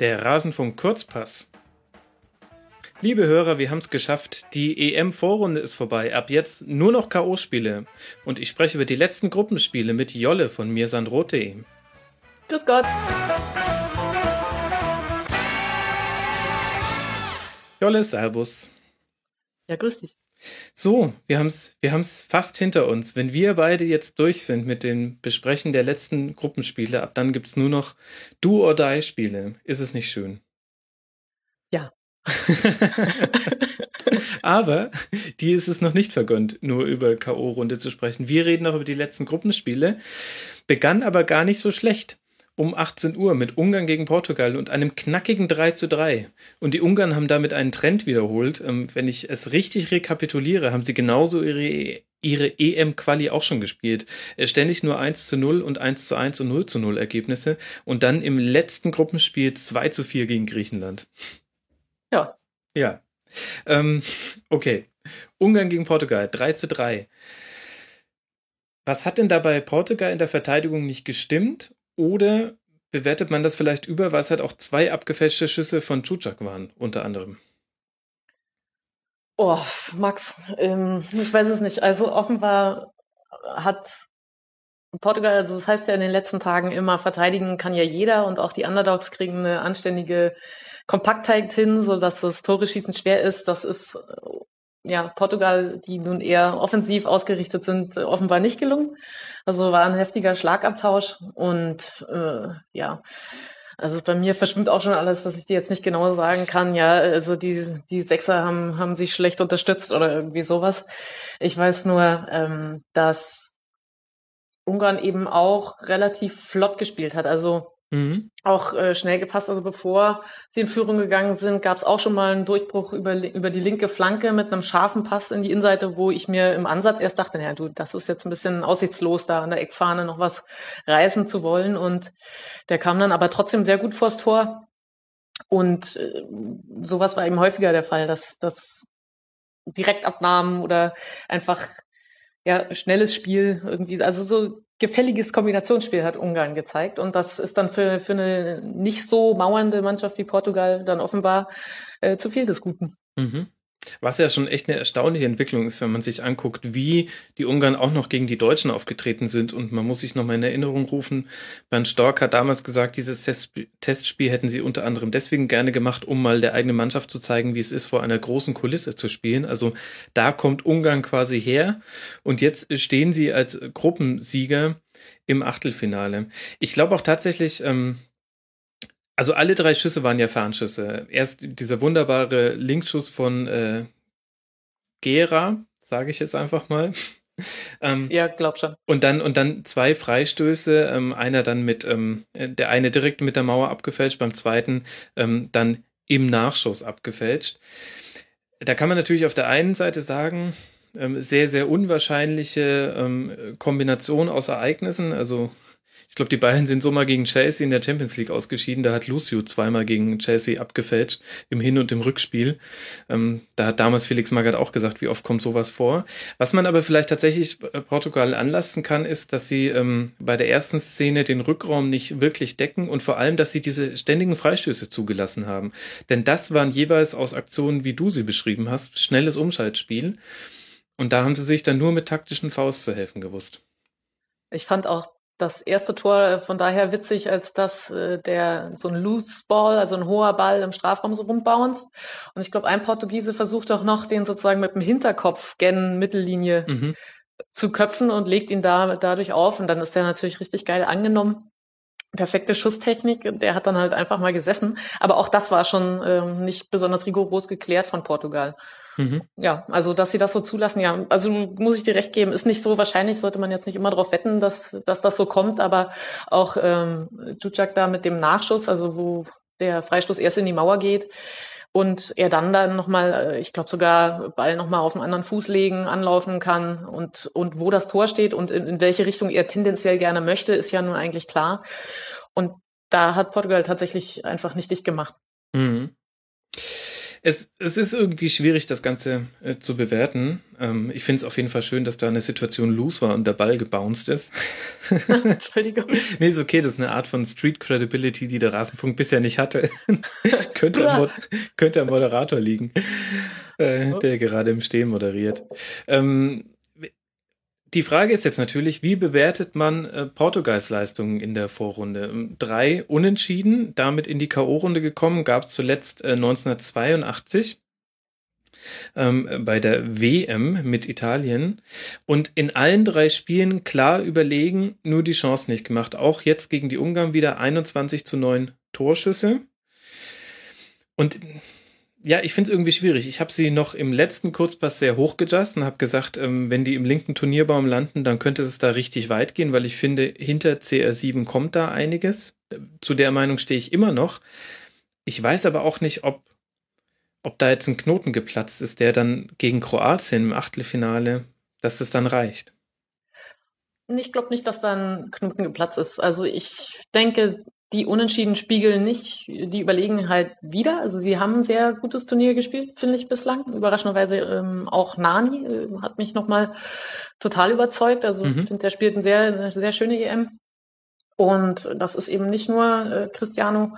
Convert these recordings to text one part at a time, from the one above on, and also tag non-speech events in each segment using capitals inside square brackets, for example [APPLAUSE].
Der Rasenfunk Kurzpass. Liebe Hörer, wir haben es geschafft. Die EM-Vorrunde ist vorbei. Ab jetzt nur noch K.O.-Spiele. Und ich spreche über die letzten Gruppenspiele mit Jolle von mirsandrote. Grüß Gott. Jolle, Servus. Ja, grüß dich. So, wir haben es wir haben's fast hinter uns. Wenn wir beide jetzt durch sind mit dem Besprechen der letzten Gruppenspiele, ab dann gibt's nur noch Do-or-Die-Spiele. Ist es nicht schön? Ja. [LAUGHS] Aber die ist es noch nicht vergönnt, nur über K.O.-Runde zu sprechen. Wir reden noch über die letzten Gruppenspiele. Begann aber gar nicht so schlecht um 18 Uhr mit Ungarn gegen Portugal und einem knackigen 3 zu 3. Und die Ungarn haben damit einen Trend wiederholt. Ähm, wenn ich es richtig rekapituliere, haben sie genauso ihre, ihre EM-Quali auch schon gespielt. Äh, ständig nur 1 zu 0 und 1 zu 1 und 0 zu 0 Ergebnisse. Und dann im letzten Gruppenspiel 2 zu 4 gegen Griechenland. Ja. Ja. Ähm, okay. Ungarn gegen Portugal 3 zu 3. Was hat denn dabei Portugal in der Verteidigung nicht gestimmt? Oder bewertet man das vielleicht über, weil es halt auch zwei abgefälschte Schüsse von Chuchak waren, unter anderem? Oh, Max, ähm, ich weiß es nicht. Also offenbar hat Portugal, also das heißt ja in den letzten Tagen immer, verteidigen kann ja jeder und auch die Underdogs kriegen eine anständige Kompaktheit hin, so dass das Tore schießen schwer ist. Das ist ja, Portugal, die nun eher offensiv ausgerichtet sind, offenbar nicht gelungen. Also war ein heftiger Schlagabtausch und äh, ja, also bei mir verschwimmt auch schon alles, dass ich dir jetzt nicht genau sagen kann, ja, also die, die Sechser haben, haben sich schlecht unterstützt oder irgendwie sowas. Ich weiß nur, ähm, dass Ungarn eben auch relativ flott gespielt hat. Also Mhm. Auch äh, schnell gepasst. Also bevor sie in Führung gegangen sind, gab es auch schon mal einen Durchbruch über, über die linke Flanke mit einem scharfen Pass in die Innenseite, wo ich mir im Ansatz erst dachte, naja, du, das ist jetzt ein bisschen aussichtslos, da an der Eckfahne noch was reißen zu wollen. Und der kam dann aber trotzdem sehr gut vors Tor. Und äh, sowas war eben häufiger der Fall, dass, dass Direktabnahmen oder einfach ja, schnelles Spiel irgendwie, also so gefälliges Kombinationsspiel hat Ungarn gezeigt. Und das ist dann für, für eine nicht so mauernde Mannschaft wie Portugal dann offenbar äh, zu viel des Guten. Mhm. Was ja schon echt eine erstaunliche Entwicklung ist, wenn man sich anguckt, wie die Ungarn auch noch gegen die Deutschen aufgetreten sind. Und man muss sich noch mal in Erinnerung rufen, Bernd Stork hat damals gesagt, dieses Testspiel hätten sie unter anderem deswegen gerne gemacht, um mal der eigenen Mannschaft zu zeigen, wie es ist, vor einer großen Kulisse zu spielen. Also da kommt Ungarn quasi her. Und jetzt stehen sie als Gruppensieger im Achtelfinale. Ich glaube auch tatsächlich, ähm, also alle drei Schüsse waren ja Fernschüsse. Erst dieser wunderbare Linksschuss von äh, Gera, sage ich jetzt einfach mal. [LAUGHS] ähm, ja, glaub schon. Und dann und dann zwei Freistöße, ähm, einer dann mit ähm, der eine direkt mit der Mauer abgefälscht, beim zweiten ähm, dann im Nachschuss abgefälscht. Da kann man natürlich auf der einen Seite sagen, ähm, sehr sehr unwahrscheinliche ähm, Kombination aus Ereignissen, also ich glaube, die Bayern sind so mal gegen Chelsea in der Champions League ausgeschieden. Da hat Lucio zweimal gegen Chelsea abgefälscht, im Hin- und im Rückspiel. Ähm, da hat damals Felix Magath auch gesagt, wie oft kommt sowas vor. Was man aber vielleicht tatsächlich äh, Portugal anlasten kann, ist, dass sie ähm, bei der ersten Szene den Rückraum nicht wirklich decken und vor allem, dass sie diese ständigen Freistöße zugelassen haben. Denn das waren jeweils aus Aktionen, wie du sie beschrieben hast, schnelles Umschaltspiel. Und da haben sie sich dann nur mit taktischen Faust zu helfen gewusst. Ich fand auch das erste Tor äh, von daher witzig, als dass äh, der so ein Loose Ball, also ein hoher Ball im Strafraum so rumbounced. Und ich glaube, ein Portugiese versucht auch noch, den sozusagen mit dem Hinterkopf gen Mittellinie mhm. zu köpfen und legt ihn da dadurch auf. Und dann ist der natürlich richtig geil angenommen. Perfekte Schusstechnik, der hat dann halt einfach mal gesessen. Aber auch das war schon ähm, nicht besonders rigoros geklärt von Portugal. Mhm. Ja, also dass sie das so zulassen, ja, also muss ich dir recht geben, ist nicht so wahrscheinlich, sollte man jetzt nicht immer darauf wetten, dass, dass das so kommt, aber auch ähm, Jujak da mit dem Nachschuss, also wo der Freistoß erst in die Mauer geht und er dann dann nochmal, äh, ich glaube sogar Ball nochmal auf einen anderen Fuß legen, anlaufen kann und, und wo das Tor steht und in, in welche Richtung er tendenziell gerne möchte, ist ja nun eigentlich klar. Und da hat Portugal tatsächlich einfach nicht dicht gemacht. Mhm. Es, es ist irgendwie schwierig, das Ganze äh, zu bewerten. Ähm, ich finde es auf jeden Fall schön, dass da eine Situation loose war und der Ball gebounced ist. [LAUGHS] Entschuldigung. [LAUGHS] nee, ist okay, das ist eine Art von Street Credibility, die der Rasenfunk bisher nicht hatte. [LAUGHS] könnte, am könnte am Moderator liegen, äh, der gerade im Stehen moderiert. Ähm, die Frage ist jetzt natürlich, wie bewertet man äh, Portugals Leistungen in der Vorrunde? Ähm, drei Unentschieden, damit in die K.O.-Runde gekommen, gab es zuletzt äh, 1982 ähm, bei der WM mit Italien und in allen drei Spielen klar überlegen, nur die Chance nicht gemacht. Auch jetzt gegen die Ungarn wieder 21 zu 9 Torschüsse. Und ja, ich finde es irgendwie schwierig. Ich habe sie noch im letzten Kurzpass sehr hochgejust und habe gesagt, ähm, wenn die im linken Turnierbaum landen, dann könnte es da richtig weit gehen, weil ich finde, hinter CR7 kommt da einiges. Zu der Meinung stehe ich immer noch. Ich weiß aber auch nicht, ob, ob da jetzt ein Knoten geplatzt ist, der dann gegen Kroatien im Achtelfinale, dass das dann reicht. Ich glaube nicht, dass da ein Knoten geplatzt ist. Also ich denke, die Unentschieden spiegeln nicht die Überlegenheit wider. Also sie haben ein sehr gutes Turnier gespielt, finde ich bislang. Überraschenderweise ähm, auch Nani äh, hat mich nochmal total überzeugt. Also mhm. ich finde, der spielt ein sehr, eine sehr schöne EM. Und das ist eben nicht nur äh, Cristiano.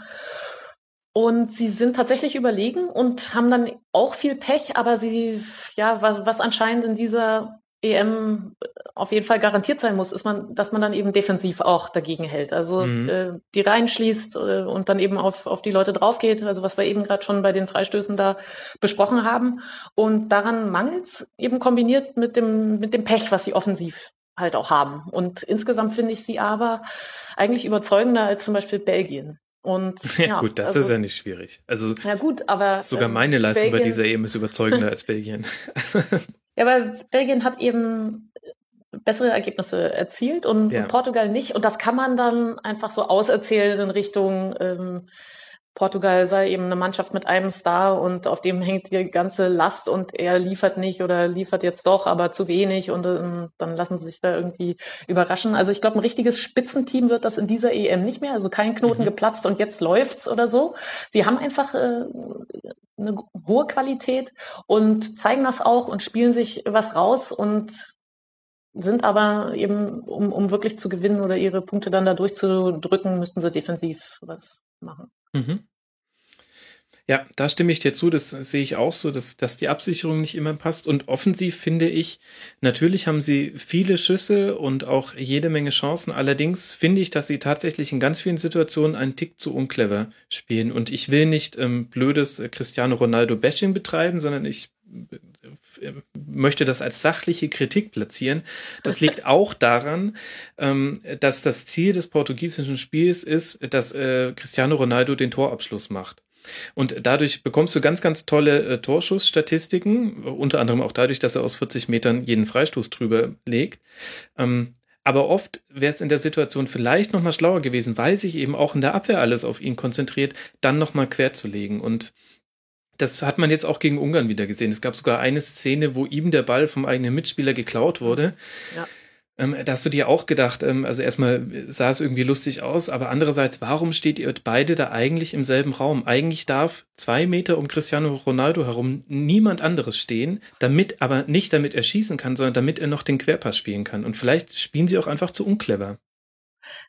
Und sie sind tatsächlich überlegen und haben dann auch viel Pech, aber sie, ja, was, was anscheinend in dieser EM auf jeden Fall garantiert sein muss, ist man, dass man dann eben defensiv auch dagegen hält. Also mhm. äh, die reinschließt äh, und dann eben auf, auf die Leute draufgeht, also was wir eben gerade schon bei den Freistößen da besprochen haben. Und daran mangelt eben kombiniert mit dem, mit dem Pech, was sie offensiv halt auch haben. Und insgesamt finde ich sie aber eigentlich überzeugender als zum Beispiel Belgien. Und [LAUGHS] ja, ja gut, das also, ist ja nicht schwierig. Also ja gut, aber sogar ähm, meine Leistung Belgien, bei dieser EM ist überzeugender als Belgien. [LAUGHS] [LAUGHS] Ja, weil Belgien hat eben bessere Ergebnisse erzielt und ja. Portugal nicht. Und das kann man dann einfach so auserzählen in Richtung ähm, Portugal sei eben eine Mannschaft mit einem Star und auf dem hängt die ganze Last und er liefert nicht oder liefert jetzt doch, aber zu wenig und ähm, dann lassen sie sich da irgendwie überraschen. Also ich glaube, ein richtiges Spitzenteam wird das in dieser EM nicht mehr. Also kein Knoten mhm. geplatzt und jetzt läuft's oder so. Sie haben einfach äh, eine hohe Qualität und zeigen das auch und spielen sich was raus und sind aber eben, um, um wirklich zu gewinnen oder ihre Punkte dann da durchzudrücken, müssten sie defensiv was machen. Mhm. Ja, da stimme ich dir zu. Das sehe ich auch so, dass, dass die Absicherung nicht immer passt. Und offensiv finde ich, natürlich haben sie viele Schüsse und auch jede Menge Chancen. Allerdings finde ich, dass sie tatsächlich in ganz vielen Situationen einen Tick zu unclever spielen. Und ich will nicht ähm, blödes Cristiano Ronaldo Bashing betreiben, sondern ich äh, möchte das als sachliche Kritik platzieren. Das liegt [LAUGHS] auch daran, ähm, dass das Ziel des portugiesischen Spiels ist, dass äh, Cristiano Ronaldo den Torabschluss macht. Und dadurch bekommst du ganz, ganz tolle äh, Torschussstatistiken, unter anderem auch dadurch, dass er aus 40 Metern jeden Freistoß drüber legt. Ähm, aber oft wäre es in der Situation vielleicht nochmal schlauer gewesen, weil sich eben auch in der Abwehr alles auf ihn konzentriert, dann nochmal quer zu legen. Und das hat man jetzt auch gegen Ungarn wieder gesehen. Es gab sogar eine Szene, wo ihm der Ball vom eigenen Mitspieler geklaut wurde. Ja. Ähm, da hast du dir auch gedacht, ähm, also erstmal sah es irgendwie lustig aus, aber andererseits, warum steht ihr beide da eigentlich im selben Raum? Eigentlich darf zwei Meter um Cristiano Ronaldo herum niemand anderes stehen, damit, aber nicht damit er schießen kann, sondern damit er noch den Querpass spielen kann. Und vielleicht spielen sie auch einfach zu unclever.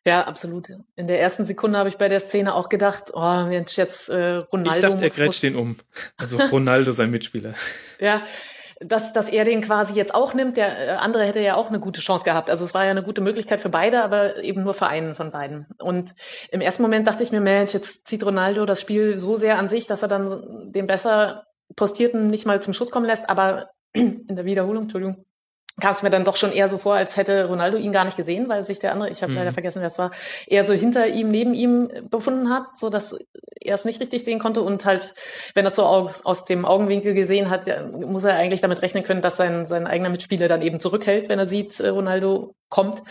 Ja, absolut. In der ersten Sekunde habe ich bei der Szene auch gedacht, oh, jetzt äh, Ronaldo. Ich dachte, er grätscht den um. Also [LAUGHS] Ronaldo sein Mitspieler. ja, dass, dass er den quasi jetzt auch nimmt. Der äh, andere hätte ja auch eine gute Chance gehabt. Also es war ja eine gute Möglichkeit für beide, aber eben nur für einen von beiden. Und im ersten Moment dachte ich mir, Mensch, jetzt zieht Ronaldo das Spiel so sehr an sich, dass er dann den besser postierten nicht mal zum Schuss kommen lässt. Aber [CLEARS THROAT] in der Wiederholung, Entschuldigung, kam es mir dann doch schon eher so vor, als hätte Ronaldo ihn gar nicht gesehen, weil sich der andere, ich habe mhm. leider vergessen, wer es war, eher so hinter ihm, neben ihm befunden hat, so dass er es nicht richtig sehen konnte und halt, wenn er so aus, aus dem Augenwinkel gesehen hat, muss er eigentlich damit rechnen können, dass sein, sein eigener Mitspieler dann eben zurückhält, wenn er sieht, äh, Ronaldo kommt.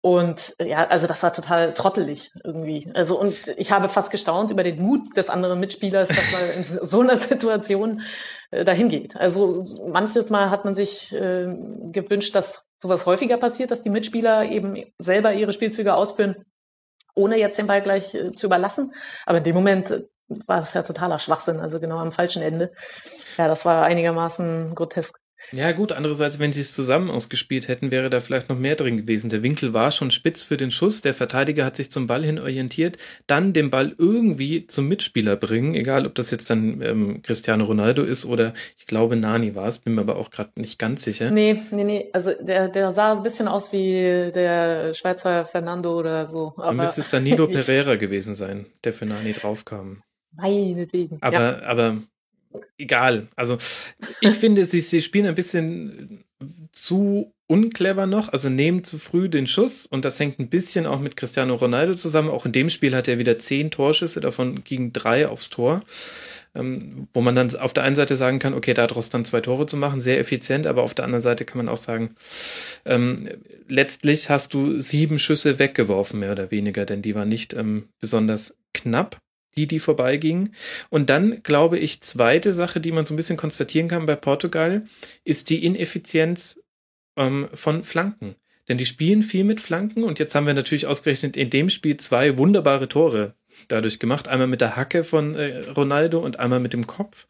Und ja, also das war total trottelig irgendwie. Also und ich habe fast gestaunt über den Mut des anderen Mitspielers, dass man in so einer Situation äh, dahin geht. Also manches Mal hat man sich äh, gewünscht, dass sowas häufiger passiert, dass die Mitspieler eben selber ihre Spielzüge ausführen, ohne jetzt den Ball gleich äh, zu überlassen. Aber in dem Moment war das ja totaler Schwachsinn, also genau am falschen Ende. Ja, das war einigermaßen grotesk. Ja, gut, andererseits, wenn sie es zusammen ausgespielt hätten, wäre da vielleicht noch mehr drin gewesen. Der Winkel war schon spitz für den Schuss, der Verteidiger hat sich zum Ball hin orientiert, dann den Ball irgendwie zum Mitspieler bringen, egal ob das jetzt dann ähm, Cristiano Ronaldo ist oder ich glaube Nani war es, bin mir aber auch gerade nicht ganz sicher. Nee, nee, nee, also der, der sah ein bisschen aus wie der Schweizer Fernando oder so. Aber dann müsste es Danilo [LAUGHS] Pereira gewesen sein, der für Nani draufkam. Meinetwegen. Aber, ja. aber egal. Also ich finde, sie, sie spielen ein bisschen zu unclever noch, also nehmen zu früh den Schuss und das hängt ein bisschen auch mit Cristiano Ronaldo zusammen. Auch in dem Spiel hat er wieder zehn Torschüsse, davon gingen drei aufs Tor. Ähm, wo man dann auf der einen Seite sagen kann, okay, daraus dann zwei Tore zu machen, sehr effizient, aber auf der anderen Seite kann man auch sagen, ähm, letztlich hast du sieben Schüsse weggeworfen, mehr oder weniger, denn die waren nicht ähm, besonders knapp die, die vorbeigingen. Und dann glaube ich, zweite Sache, die man so ein bisschen konstatieren kann bei Portugal, ist die Ineffizienz ähm, von Flanken. Denn die spielen viel mit Flanken und jetzt haben wir natürlich ausgerechnet in dem Spiel zwei wunderbare Tore dadurch gemacht. Einmal mit der Hacke von äh, Ronaldo und einmal mit dem Kopf.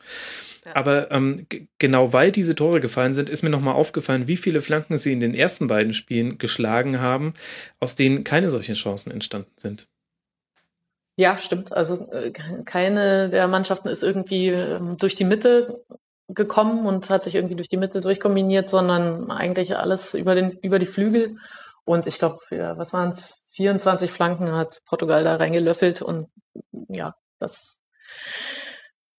Ja. Aber ähm, genau weil diese Tore gefallen sind, ist mir nochmal aufgefallen, wie viele Flanken sie in den ersten beiden Spielen geschlagen haben, aus denen keine solchen Chancen entstanden sind. Ja, stimmt. Also äh, keine der Mannschaften ist irgendwie ähm, durch die Mitte gekommen und hat sich irgendwie durch die Mitte durchkombiniert, sondern eigentlich alles über den über die Flügel. Und ich glaube, ja, was waren es? 24 Flanken hat Portugal da reingelöffelt und ja, das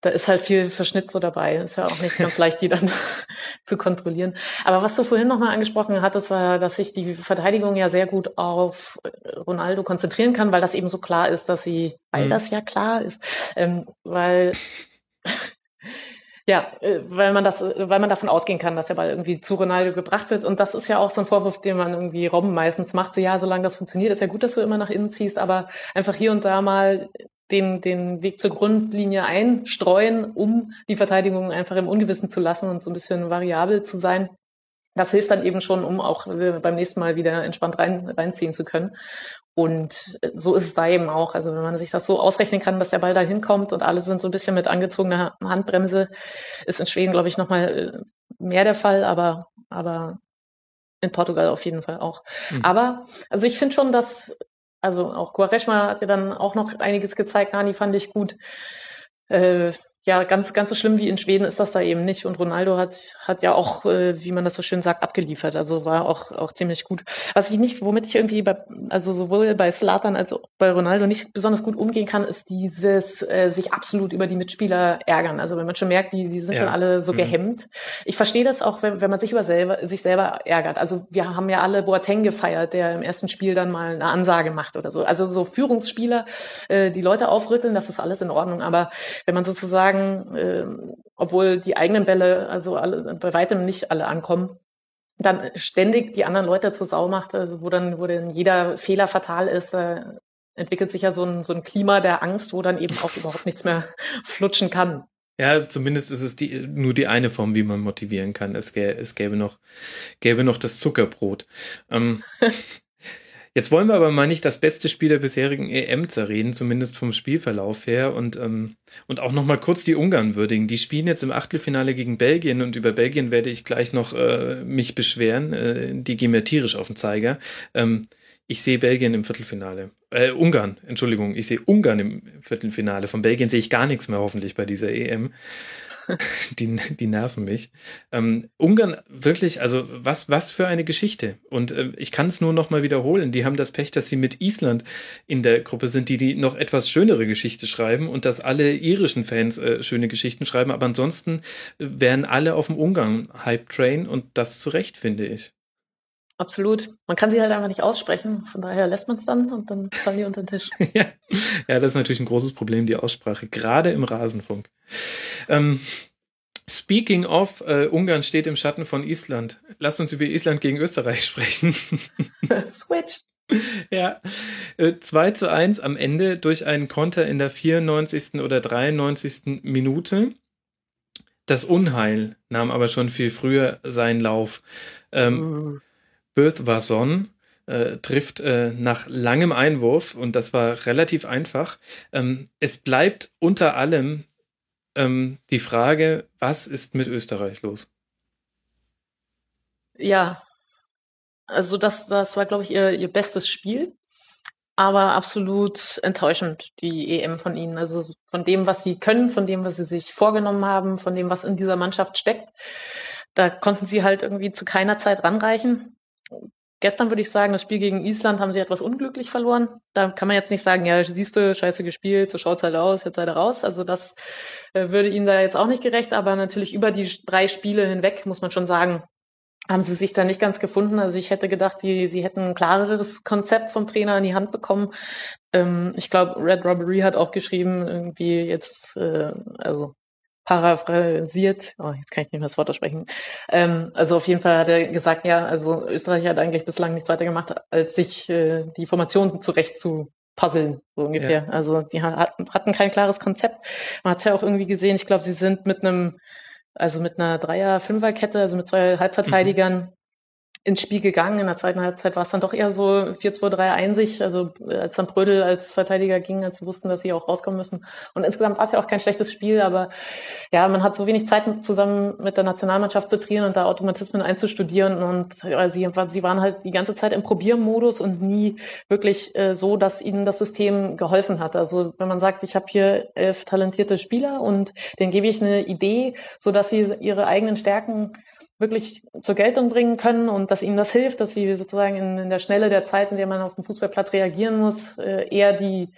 da ist halt viel Verschnitt so dabei. Ist ja auch nicht ganz leicht, die dann [LAUGHS] zu kontrollieren. Aber was du vorhin nochmal angesprochen hattest, war, dass sich die Verteidigung ja sehr gut auf Ronaldo konzentrieren kann, weil das eben so klar ist, dass sie, weil mhm. das ja klar ist, ähm, weil [LAUGHS] ja, äh, weil man das, weil man davon ausgehen kann, dass der Ball irgendwie zu Ronaldo gebracht wird. Und das ist ja auch so ein Vorwurf, den man irgendwie Robben meistens macht. So, ja, solange das funktioniert, ist ja gut, dass du immer nach innen ziehst, aber einfach hier und da mal den, den Weg zur Grundlinie einstreuen, um die Verteidigung einfach im Ungewissen zu lassen und so ein bisschen variabel zu sein. Das hilft dann eben schon, um auch äh, beim nächsten Mal wieder entspannt rein, reinziehen zu können. Und so ist es da eben auch. Also wenn man sich das so ausrechnen kann, dass der Ball da hinkommt und alle sind so ein bisschen mit angezogener Handbremse, ist in Schweden, glaube ich, nochmal äh, mehr der Fall, aber, aber in Portugal auf jeden Fall auch. Mhm. Aber, also ich finde schon, dass also auch Quaresma hat ja dann auch noch einiges gezeigt. Nani fand ich gut. Äh, ja, ganz, ganz so schlimm wie in Schweden ist das da eben nicht. Und Ronaldo hat, hat ja auch, äh, wie man das so schön sagt, abgeliefert. Also war auch, auch ziemlich gut. Was ich nicht, womit ich irgendwie bei, also sowohl bei Slatan als auch bei Ronaldo nicht besonders gut umgehen kann, ist dieses äh, sich absolut über die Mitspieler ärgern. Also wenn man schon merkt, die, die sind ja. schon alle so mhm. gehemmt. Ich verstehe das auch, wenn, wenn man sich über selber, sich selber ärgert. Also wir haben ja alle Boateng gefeiert, der im ersten Spiel dann mal eine Ansage macht oder so. Also so Führungsspieler, äh, die Leute aufrütteln, das ist alles in Ordnung. Aber wenn man sozusagen sagen, äh, obwohl die eigenen Bälle also alle, bei weitem nicht alle ankommen, dann ständig die anderen Leute zur Sau macht, also wo dann, wo dann jeder Fehler fatal ist, da entwickelt sich ja so ein, so ein Klima der Angst, wo dann eben auch überhaupt nichts mehr [LAUGHS] flutschen kann. Ja, zumindest ist es die, nur die eine Form, wie man motivieren kann. Es gäbe, es gäbe noch, gäbe noch das Zuckerbrot. Ähm, [LAUGHS] Jetzt wollen wir aber mal nicht das beste Spiel der bisherigen EM zerreden, zumindest vom Spielverlauf her und, ähm, und auch nochmal kurz die Ungarn würdigen. Die spielen jetzt im Achtelfinale gegen Belgien und über Belgien werde ich gleich noch äh, mich beschweren. Äh, die gehen mir tierisch auf den Zeiger. Ähm, ich sehe Belgien im Viertelfinale. Äh, Ungarn, Entschuldigung, ich sehe Ungarn im Viertelfinale. Von Belgien sehe ich gar nichts mehr hoffentlich bei dieser EM. [LAUGHS] die, die nerven mich. Ähm, Ungarn, wirklich, also was, was für eine Geschichte. Und äh, ich kann es nur noch mal wiederholen. Die haben das Pech, dass sie mit Island in der Gruppe sind, die die noch etwas schönere Geschichte schreiben und dass alle irischen Fans äh, schöne Geschichten schreiben. Aber ansonsten äh, wären alle auf dem Ungarn-Hype-Train und das zu Recht, finde ich. Absolut. Man kann sie halt einfach nicht aussprechen. Von daher lässt man es dann und dann fallen die unter den Tisch. [LAUGHS] ja. ja, das ist natürlich ein großes Problem, die Aussprache, gerade im Rasenfunk. Ähm, speaking of, äh, Ungarn steht im Schatten von Island. Lasst uns über Island gegen Österreich [LAUGHS] sprechen. [LAUGHS] Switch. Ja, äh, 2 zu 1 am Ende durch einen Konter in der 94. oder 93. Minute. Das Unheil nahm aber schon viel früher seinen Lauf. Ähm, uh. Birth Son äh, trifft äh, nach langem Einwurf und das war relativ einfach. Ähm, es bleibt unter allem ähm, die Frage, was ist mit Österreich los? Ja, also das, das war, glaube ich, ihr, ihr bestes Spiel, aber absolut enttäuschend, die EM von ihnen. Also von dem, was sie können, von dem, was sie sich vorgenommen haben, von dem, was in dieser Mannschaft steckt. Da konnten sie halt irgendwie zu keiner Zeit ranreichen. Gestern würde ich sagen, das Spiel gegen Island haben sie etwas unglücklich verloren. Da kann man jetzt nicht sagen, ja, siehst du, scheiße gespielt, so schaut's halt aus, jetzt seid ihr raus. Also das äh, würde ihnen da jetzt auch nicht gerecht, aber natürlich über die drei Spiele hinweg muss man schon sagen, haben sie sich da nicht ganz gefunden. Also ich hätte gedacht, die, sie hätten ein klareres Konzept vom Trainer in die Hand bekommen. Ähm, ich glaube, Red Robbery hat auch geschrieben, irgendwie jetzt, äh, also paraphrasiert, oh, jetzt kann ich nicht mehr das Wort aussprechen. Ähm, also auf jeden Fall hat er gesagt, ja, also Österreich hat eigentlich bislang nichts weiter gemacht, als sich äh, die Formation zurecht zu puzzeln, so ungefähr. Ja. Also die hatten, hatten kein klares Konzept. Man hat es ja auch irgendwie gesehen, ich glaube, sie sind mit einem, also mit einer Dreier-Fünfer-Kette, also mit zwei Halbverteidigern, mhm ins Spiel gegangen. In der zweiten Halbzeit war es dann doch eher so 4-2-3 sich, also äh, als dann Brödel als Verteidiger ging, als sie wussten, dass sie auch rauskommen müssen. Und insgesamt war es ja auch kein schlechtes Spiel, aber ja, man hat so wenig Zeit zusammen mit der Nationalmannschaft zu trainieren und da Automatismen einzustudieren und ja, sie, sie waren halt die ganze Zeit im Probiermodus und nie wirklich äh, so, dass ihnen das System geholfen hat. Also wenn man sagt, ich habe hier elf talentierte Spieler und denen gebe ich eine Idee, so dass sie ihre eigenen Stärken wirklich zur Geltung bringen können und dass ihnen das hilft, dass sie sozusagen in, in der Schnelle der Zeit, in der man auf dem Fußballplatz reagieren muss, äh, eher die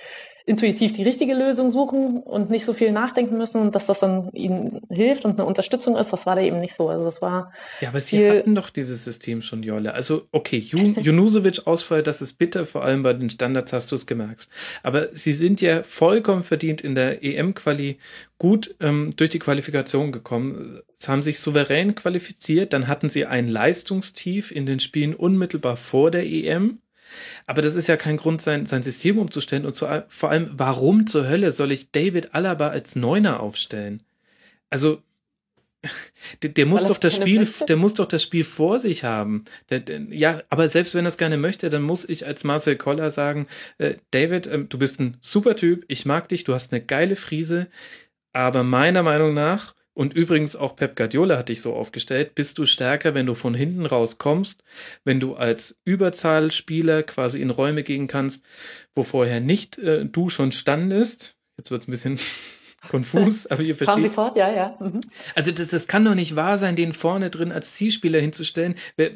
intuitiv die richtige Lösung suchen und nicht so viel nachdenken müssen und dass das dann ihnen hilft und eine Unterstützung ist, das war da eben nicht so. Also das war. Ja, aber sie hatten doch dieses System schon, Jolle. Also, okay, [LAUGHS] Junusovic Ausfall, das ist bitter, vor allem bei den Standards hast du es gemerkt. Aber sie sind ja vollkommen verdient in der EM-Quali gut ähm, durch die Qualifikation gekommen. Sie haben sich souverän qualifiziert, dann hatten sie ein Leistungstief in den Spielen unmittelbar vor der EM aber das ist ja kein Grund, sein, sein System umzustellen. Und zu, vor allem, warum zur Hölle soll ich David Alaba als Neuner aufstellen? Also, [LAUGHS] der, der muss doch das Spiel, möchte? der muss doch das Spiel vor sich haben. Der, der, ja, aber selbst wenn er es gerne möchte, dann muss ich als Marcel Koller sagen, äh, David, äh, du bist ein super Typ, ich mag dich, du hast eine geile Frise, aber meiner Meinung nach und übrigens auch Pep Guardiola hat dich so aufgestellt, bist du stärker, wenn du von hinten raus kommst, wenn du als Überzahlspieler quasi in Räume gehen kannst, wo vorher nicht äh, du schon standest. Jetzt wird's ein bisschen konfus, aber ihr versteht. Fahren Sie fort, ja, ja. Mhm. Also das, das kann doch nicht wahr sein, den vorne drin als Zielspieler hinzustellen. Wer,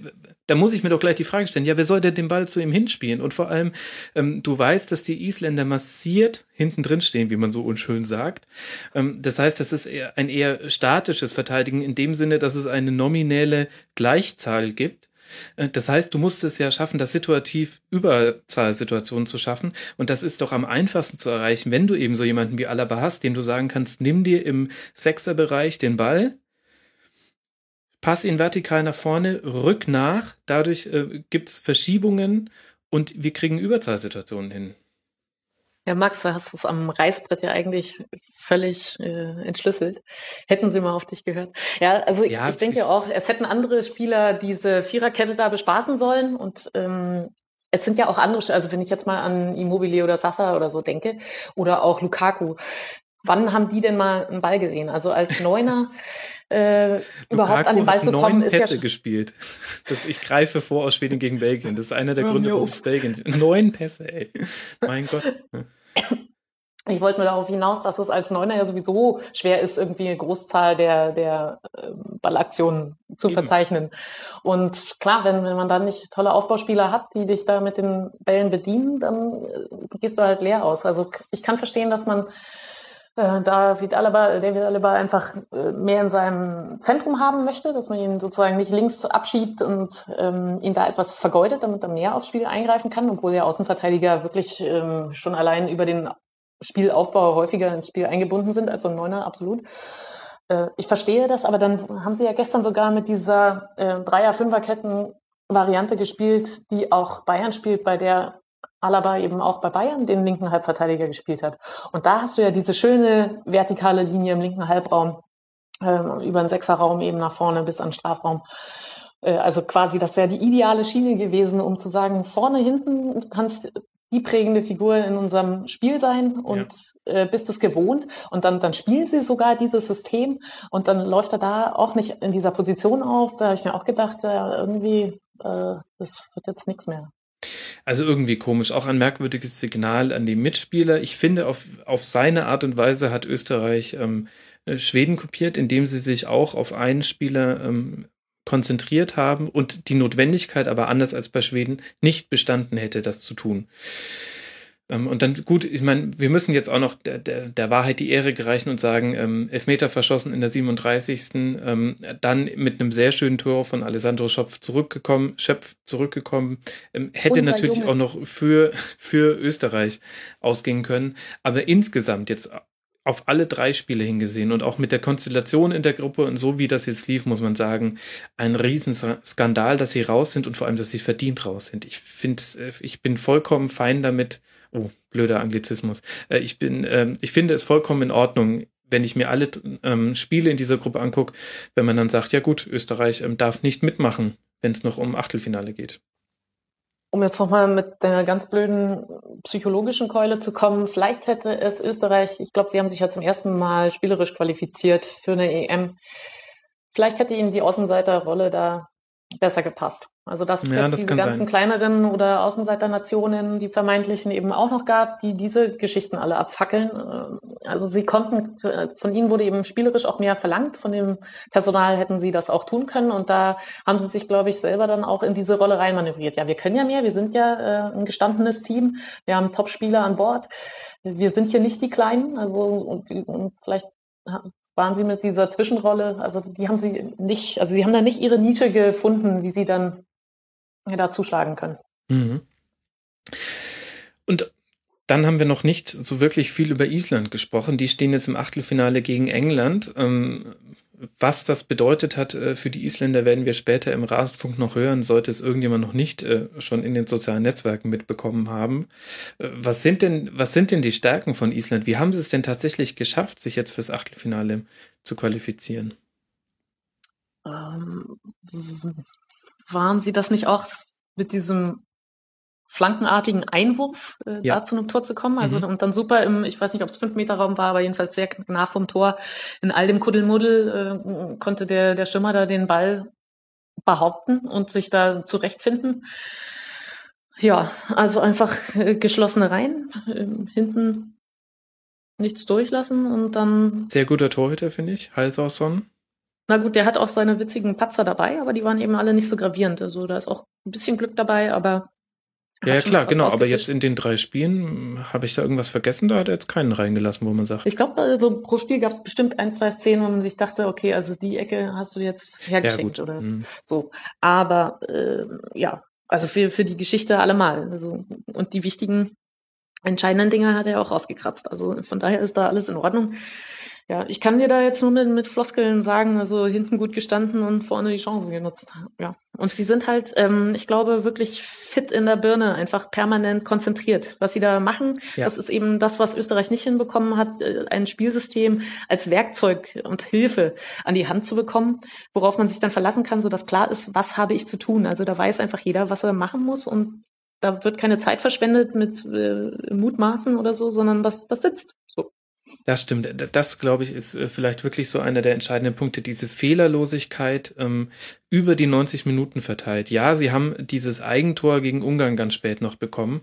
da muss ich mir doch gleich die Frage stellen, ja, wer soll denn den Ball zu ihm hinspielen? Und vor allem, ähm, du weißt, dass die Isländer massiert hinten drin stehen, wie man so unschön sagt. Ähm, das heißt, das ist eher ein eher statisches Verteidigen in dem Sinne, dass es eine nominelle Gleichzahl gibt. Äh, das heißt, du musst es ja schaffen, das situativ Überzahlsituationen zu schaffen. Und das ist doch am einfachsten zu erreichen, wenn du eben so jemanden wie Alaba hast, dem du sagen kannst, nimm dir im Sechserbereich den Ball, pass ihn vertikal nach vorne, rück nach. Dadurch äh, gibt's Verschiebungen und wir kriegen Überzahlsituationen hin. Ja, Max, da hast du es am Reißbrett ja eigentlich völlig äh, entschlüsselt. Hätten sie mal auf dich gehört. Ja, also ja, ich, ich denke auch, es hätten andere Spieler diese Viererkette da bespaßen sollen und ähm, es sind ja auch andere, also wenn ich jetzt mal an Immobile oder Sasa oder so denke oder auch Lukaku, wann haben die denn mal einen Ball gesehen? Also als Neuner äh, [LAUGHS] überhaupt an den Ball zu kommen, ist Pässe ja gespielt. Das, ich greife vor aus Schweden gegen Belgien. Das ist einer der Gründe, warum es Belgien. Neun Pässe, ey. Mein Gott. [LAUGHS] Ich wollte nur darauf hinaus, dass es als Neuner ja sowieso schwer ist, irgendwie eine Großzahl der, der äh, Ballaktionen zu Eben. verzeichnen. Und klar, wenn, wenn man dann nicht tolle Aufbauspieler hat, die dich da mit den Bällen bedienen, dann äh, gehst du halt leer aus. Also ich kann verstehen, dass man David Alaba, David Alaba einfach äh, mehr in seinem Zentrum haben möchte, dass man ihn sozusagen nicht links abschiebt und ähm, ihn da etwas vergeudet, damit er mehr aufs Spiel eingreifen kann, obwohl der Außenverteidiger wirklich ähm, schon allein über den Spielaufbau häufiger ins Spiel eingebunden sind als so ein Neuner, absolut. Äh, ich verstehe das, aber dann haben sie ja gestern sogar mit dieser äh, Dreier-Fünferketten-Variante gespielt, die auch Bayern spielt, bei der Alaba eben auch bei Bayern den linken Halbverteidiger gespielt hat. Und da hast du ja diese schöne vertikale Linie im linken Halbraum, äh, über den Sechserraum eben nach vorne bis an Strafraum. äh, also quasi, das wäre die ideale Schiene gewesen, um zu sagen, vorne, hinten, du kannst die prägende Figur in unserem Spiel sein und ja. äh, bist es gewohnt und dann, dann spielen sie sogar dieses System und dann läuft er da auch nicht in dieser Position auf. Da habe ich mir auch gedacht, ja, irgendwie, äh, das wird jetzt nichts mehr. Also irgendwie komisch, auch ein merkwürdiges Signal an die Mitspieler. Ich finde, auf, auf seine Art und Weise hat Österreich ähm, äh, Schweden kopiert, indem sie sich auch auf einen Spieler ähm, konzentriert haben und die Notwendigkeit aber anders als bei Schweden nicht bestanden hätte, das zu tun. Ähm, und dann, gut, ich meine, wir müssen jetzt auch noch der, der, der Wahrheit die Ehre gereichen und sagen, ähm, Elfmeter verschossen in der 37. Ähm, dann mit einem sehr schönen Tor von Alessandro Schopf zurückgekommen, Schöpf zurückgekommen, ähm, hätte Unser natürlich Junge. auch noch für, für Österreich ausgehen können. Aber insgesamt jetzt auf alle drei Spiele hingesehen und auch mit der Konstellation in der Gruppe und so wie das jetzt lief, muss man sagen, ein Riesenskandal, dass sie raus sind und vor allem, dass sie verdient raus sind. Ich finde, äh, ich bin vollkommen fein damit. Oh, blöder Anglizismus. Äh, ich bin, ähm, ich finde es vollkommen in Ordnung, wenn ich mir alle ähm, Spiele in dieser Gruppe angucke, wenn man dann sagt, ja gut, Österreich ähm, darf nicht mitmachen, wenn es noch um Achtelfinale geht um jetzt nochmal mit der ganz blöden psychologischen Keule zu kommen, vielleicht hätte es Österreich, ich glaube, sie haben sich ja zum ersten Mal spielerisch qualifiziert für eine EM, vielleicht hätte ihnen die Außenseiterrolle da besser gepasst. Also dass es ja, jetzt das diese ganzen sein. kleineren oder Außenseiternationen, die vermeintlichen eben auch noch gab, die diese Geschichten alle abfackeln. Äh, also sie konnten, äh, von ihnen wurde eben spielerisch auch mehr verlangt, von dem Personal hätten sie das auch tun können und da haben sie sich, glaube ich, selber dann auch in diese Rolle reinmanövriert. Ja, wir können ja mehr, wir sind ja äh, ein gestandenes Team, wir haben Top-Spieler an Bord, wir sind hier nicht die Kleinen, also und, und vielleicht waren sie mit dieser Zwischenrolle, also die haben sie nicht, also sie haben da nicht ihre Nische gefunden, wie sie dann da zuschlagen können. Mhm. Und dann haben wir noch nicht so wirklich viel über Island gesprochen. Die stehen jetzt im Achtelfinale gegen England. Ähm, was das bedeutet hat äh, für die Isländer, werden wir später im Rasenfunk noch hören, sollte es irgendjemand noch nicht äh, schon in den sozialen Netzwerken mitbekommen haben. Äh, was sind denn, was sind denn die Stärken von Island? Wie haben sie es denn tatsächlich geschafft, sich jetzt fürs Achtelfinale zu qualifizieren? Ähm, waren sie das nicht auch mit diesem flankenartigen Einwurf äh, ja. da zu einem Tor zu kommen. Also mhm. und dann super im, ich weiß nicht, ob es fünf Meter Raum war, aber jedenfalls sehr nah vom Tor. In all dem Kuddelmuddel äh, konnte der der Stürmer da den Ball behaupten und sich da zurechtfinden. Ja, also einfach äh, geschlossene Reihen, äh, hinten nichts durchlassen und dann. Sehr guter Torhüter, finde ich, Halsausson. Na gut, der hat auch seine witzigen Patzer dabei, aber die waren eben alle nicht so gravierend. Also da ist auch ein bisschen Glück dabei, aber ja, ja klar, genau. Aber jetzt in den drei Spielen, habe ich da irgendwas vergessen? Da hat er jetzt keinen reingelassen, wo man sagt. Ich glaube, also pro Spiel gab es bestimmt ein, zwei Szenen, wo man sich dachte, okay, also die Ecke hast du jetzt hergeschenkt ja, oder mhm. so. Aber äh, ja, also für, für die Geschichte allemal. Also, und die wichtigen, entscheidenden Dinge hat er auch rausgekratzt. Also von daher ist da alles in Ordnung. Ja, ich kann dir da jetzt nur mit, mit Floskeln sagen, also hinten gut gestanden und vorne die Chancen genutzt. Ja. Und sie sind halt, ähm, ich glaube, wirklich fit in der Birne, einfach permanent konzentriert. Was sie da machen, ja. das ist eben das, was Österreich nicht hinbekommen hat, äh, ein Spielsystem als Werkzeug und Hilfe an die Hand zu bekommen, worauf man sich dann verlassen kann, so dass klar ist, was habe ich zu tun. Also da weiß einfach jeder, was er machen muss und da wird keine Zeit verschwendet mit äh, Mutmaßen oder so, sondern das, das sitzt. Das stimmt. Das, glaube ich, ist äh, vielleicht wirklich so einer der entscheidenden Punkte. Diese Fehlerlosigkeit ähm, über die 90 Minuten verteilt. Ja, sie haben dieses Eigentor gegen Ungarn ganz spät noch bekommen.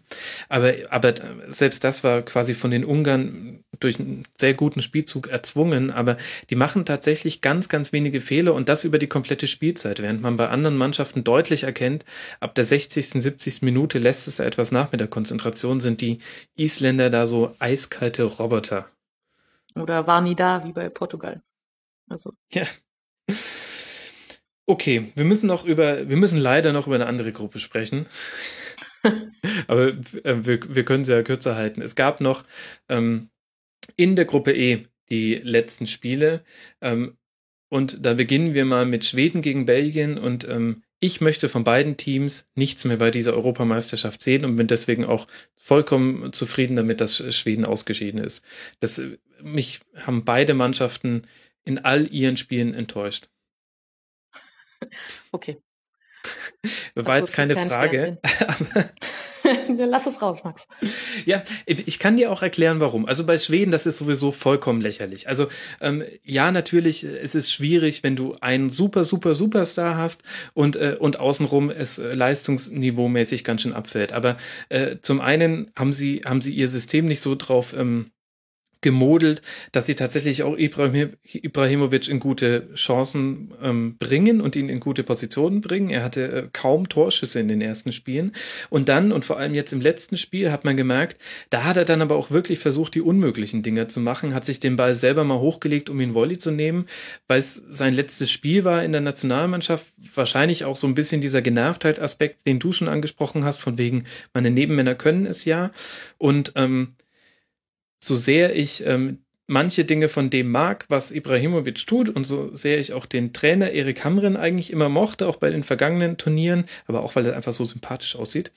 Aber, aber selbst das war quasi von den Ungarn durch einen sehr guten Spielzug erzwungen. Aber die machen tatsächlich ganz, ganz wenige Fehler und das über die komplette Spielzeit. Während man bei anderen Mannschaften deutlich erkennt, ab der 60., 70. Minute lässt es da etwas nach mit der Konzentration, sind die Isländer da so eiskalte Roboter. Oder war nie da, wie bei Portugal. Also. Ja. Okay, wir müssen noch über, wir müssen leider noch über eine andere Gruppe sprechen. [LAUGHS] Aber äh, wir, wir können sie ja kürzer halten. Es gab noch ähm, in der Gruppe E die letzten Spiele. Ähm, und da beginnen wir mal mit Schweden gegen Belgien. Und ähm, ich möchte von beiden Teams nichts mehr bei dieser Europameisterschaft sehen und bin deswegen auch vollkommen zufrieden damit, dass Schweden ausgeschieden ist. Das mich haben beide Mannschaften in all ihren Spielen enttäuscht. [LAUGHS] Okay. War jetzt keine Frage. [LAUGHS] [LAUGHS] Lass es raus, Max. Ja, ich kann dir auch erklären, warum. Also bei Schweden, das ist sowieso vollkommen lächerlich. Also ähm, ja, natürlich, es ist schwierig, wenn du einen super, super, Superstar hast und, äh, und außenrum es äh, leistungsniveaumäßig ganz schön abfällt. Aber äh, zum einen haben sie, haben sie ihr System nicht so drauf ähm, gemodelt, dass sie tatsächlich auch Ibrahim, Ibrahimovic in gute Chancen ähm, bringen und ihn in gute Positionen bringen. Er hatte äh, kaum Torschüsse in den ersten Spielen. Und dann, und vor allem jetzt im letzten Spiel, hat man gemerkt, da hat er dann aber auch wirklich versucht, die unmöglichen Dinge zu machen, hat sich den Ball selber mal hochgelegt, um ihn Volley zu nehmen, weil es sein letztes Spiel war in der Nationalmannschaft. Wahrscheinlich auch so ein bisschen dieser Genervtheit-Aspekt, den du schon angesprochen hast, von wegen, meine Nebenmänner können es ja. Und ähm, so sehr ich ähm, manche Dinge von dem mag, was Ibrahimovic tut und so sehr ich auch den Trainer Erik Hamren eigentlich immer mochte, auch bei den vergangenen Turnieren, aber auch weil er einfach so sympathisch aussieht.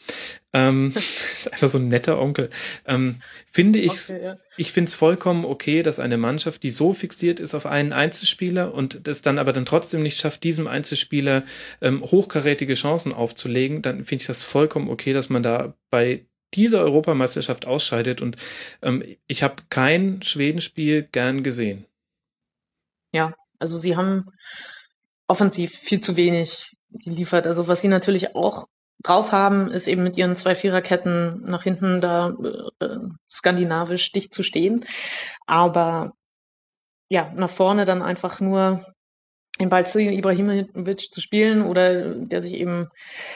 Ähm, [LAUGHS] ist einfach so ein netter Onkel. Ähm, finde ich, okay, ja. ich finde es vollkommen okay, dass eine Mannschaft, die so fixiert ist auf einen Einzelspieler und das dann aber dann trotzdem nicht schafft, diesem Einzelspieler ähm, hochkarätige Chancen aufzulegen, dann finde ich das vollkommen okay, dass man da bei diese Europameisterschaft ausscheidet. Und ähm, ich habe kein Schwedenspiel gern gesehen. Ja, also sie haben offensiv viel zu wenig geliefert. Also was sie natürlich auch drauf haben, ist eben mit ihren zwei Viererketten nach hinten da äh, skandinavisch dicht zu stehen. Aber ja, nach vorne dann einfach nur den Ball zu Ibrahimovic zu spielen oder der sich eben,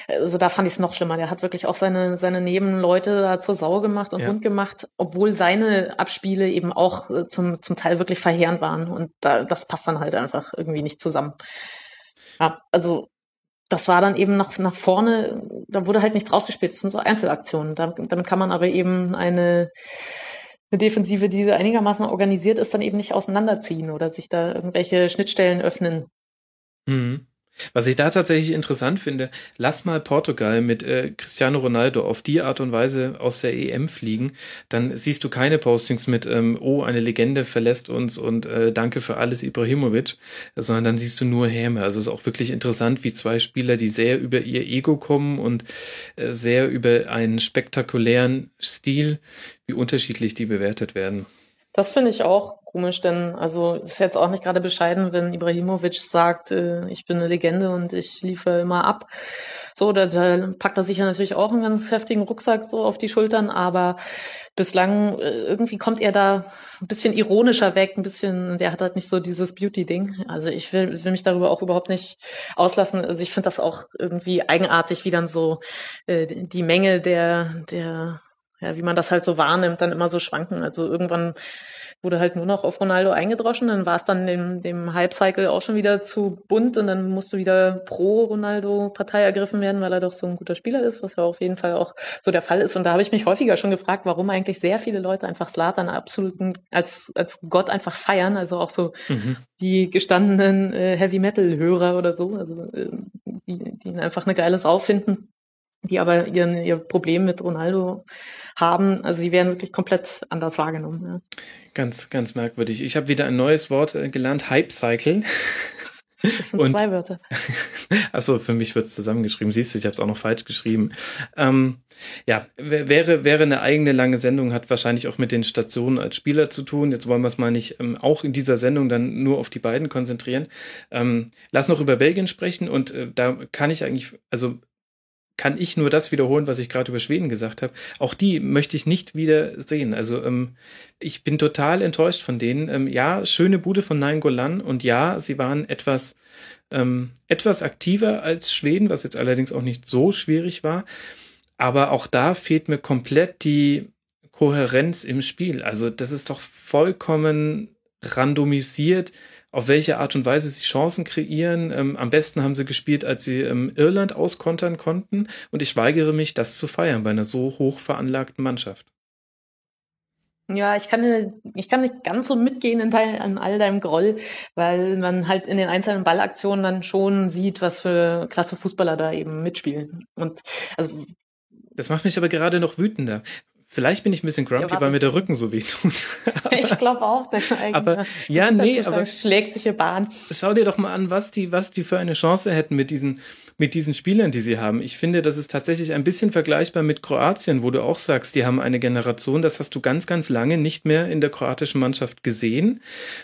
also da fand ich es noch schlimmer. Der hat wirklich auch seine, seine Nebenleute da zur Sau gemacht und ja. rund gemacht, obwohl seine Abspiele eben auch äh, zum, zum Teil wirklich verheerend waren. Und da, das passt dann halt einfach irgendwie nicht zusammen. Ja, also das war dann eben nach, nach vorne, da wurde halt nichts rausgespielt. Das sind so Einzelaktionen. damit kann man aber eben eine, eine Defensive, die einigermaßen organisiert ist, dann eben nicht auseinanderziehen oder sich da irgendwelche Schnittstellen öffnen. Mhm. Was ich da tatsächlich interessant finde, lass mal Portugal mit äh, Cristiano Ronaldo auf die Art und Weise aus der EM fliegen, dann siehst du keine Postings mit, ähm, oh, eine Legende verlässt uns und äh, danke für alles Ibrahimovic, sondern dann siehst du nur Häme. Also es ist auch wirklich interessant, wie zwei Spieler, die sehr über ihr Ego kommen und äh, sehr über einen spektakulären Stil, wie unterschiedlich die bewertet werden. Das finde ich auch komisch, denn also ist jetzt auch nicht gerade bescheiden, wenn Ibrahimovic sagt, äh, ich bin eine Legende und ich liefere immer ab. So, da, da packt er sich ja natürlich auch einen ganz heftigen Rucksack so auf die Schultern, aber bislang äh, irgendwie kommt er da ein bisschen ironischer weg, ein bisschen, der hat halt nicht so dieses Beauty-Ding. Also ich will, will mich darüber auch überhaupt nicht auslassen. Also ich finde das auch irgendwie eigenartig, wie dann so äh, die Menge der, der ja, wie man das halt so wahrnimmt, dann immer so schwanken. Also irgendwann wurde halt nur noch auf Ronaldo eingedroschen, dann war es dann dem, dem Hype-Cycle auch schon wieder zu bunt und dann musste wieder pro Ronaldo Partei ergriffen werden, weil er doch so ein guter Spieler ist, was ja auf jeden Fall auch so der Fall ist. Und da habe ich mich häufiger schon gefragt, warum eigentlich sehr viele Leute einfach Slatan absoluten als, als Gott einfach feiern, also auch so mhm. die gestandenen äh, Heavy-Metal-Hörer oder so, also äh, die, die ihn einfach eine geile Sau finden die aber ihren, ihr Problem mit Ronaldo haben. Also sie werden wirklich komplett anders wahrgenommen. Ja. Ganz, ganz merkwürdig. Ich habe wieder ein neues Wort äh, gelernt, Hype Cycle. Das sind Und, zwei Wörter. [LAUGHS] Achso, für mich wird es zusammengeschrieben. Siehst du, ich habe es auch noch falsch geschrieben. Ähm, ja, wäre, wäre eine eigene lange Sendung, hat wahrscheinlich auch mit den Stationen als Spieler zu tun. Jetzt wollen wir es mal nicht ähm, auch in dieser Sendung dann nur auf die beiden konzentrieren. Ähm, lass noch über Belgien sprechen und äh, da kann ich eigentlich, also kann ich nur das wiederholen, was ich gerade über Schweden gesagt habe. Auch die möchte ich nicht wieder sehen. Also ähm, ich bin total enttäuscht von denen. Ähm, ja, schöne Bude von Nein Golan und ja, sie waren etwas ähm, etwas aktiver als Schweden, was jetzt allerdings auch nicht so schwierig war. Aber auch da fehlt mir komplett die Kohärenz im Spiel. Also das ist doch vollkommen randomisiert auf welche Art und Weise sie Chancen kreieren. Ähm, am besten haben sie gespielt, als sie ähm, Irland auskontern konnten. Und ich weigere mich, das zu feiern bei einer so hoch veranlagten Mannschaft. Ja, ich kann, ich kann nicht ganz so mitgehen in dein, an all deinem Groll, weil man halt in den einzelnen Ballaktionen dann schon sieht, was für klasse Fußballer da eben mitspielen. Und also das macht mich aber gerade noch wütender Vielleicht bin ich ein bisschen grumpy, ja, weil mir der Rücken so weh tut. [LAUGHS] ich glaube auch, dass aber ja, nee, aber schlägt sich Bahn. Schau dir doch mal an, was die, was die für eine Chance hätten mit diesen, mit diesen Spielern, die sie haben. Ich finde, das ist tatsächlich ein bisschen vergleichbar mit Kroatien, wo du auch sagst, die haben eine Generation, das hast du ganz, ganz lange nicht mehr in der kroatischen Mannschaft gesehen.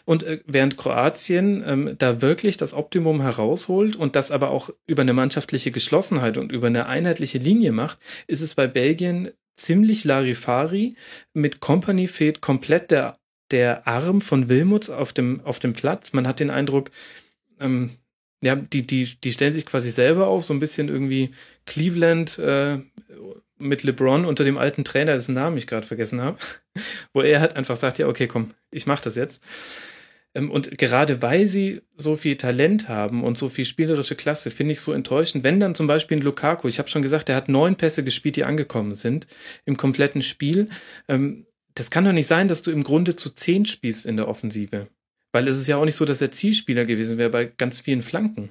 Und äh, während Kroatien ähm, da wirklich das Optimum herausholt und das aber auch über eine mannschaftliche Geschlossenheit und über eine einheitliche Linie macht, ist es bei Belgien ziemlich Larifari. Mit Company fehlt komplett der, der Arm von Wilmuts auf dem, auf dem Platz. Man hat den Eindruck, ähm, ja, die, die, die stellen sich quasi selber auf, so ein bisschen irgendwie Cleveland äh, mit LeBron unter dem alten Trainer, dessen Namen ich gerade vergessen habe, [LAUGHS] wo er halt einfach sagt, ja, okay, komm, ich mach das jetzt. Ähm, und gerade weil sie so viel Talent haben und so viel spielerische Klasse, finde ich so enttäuschend. Wenn dann zum Beispiel ein Lukaku, ich habe schon gesagt, der hat neun Pässe gespielt, die angekommen sind im kompletten Spiel. Ähm, das kann doch nicht sein, dass du im Grunde zu zehn spielst in der Offensive. Weil es ist ja auch nicht so, dass er Zielspieler gewesen wäre bei ganz vielen Flanken.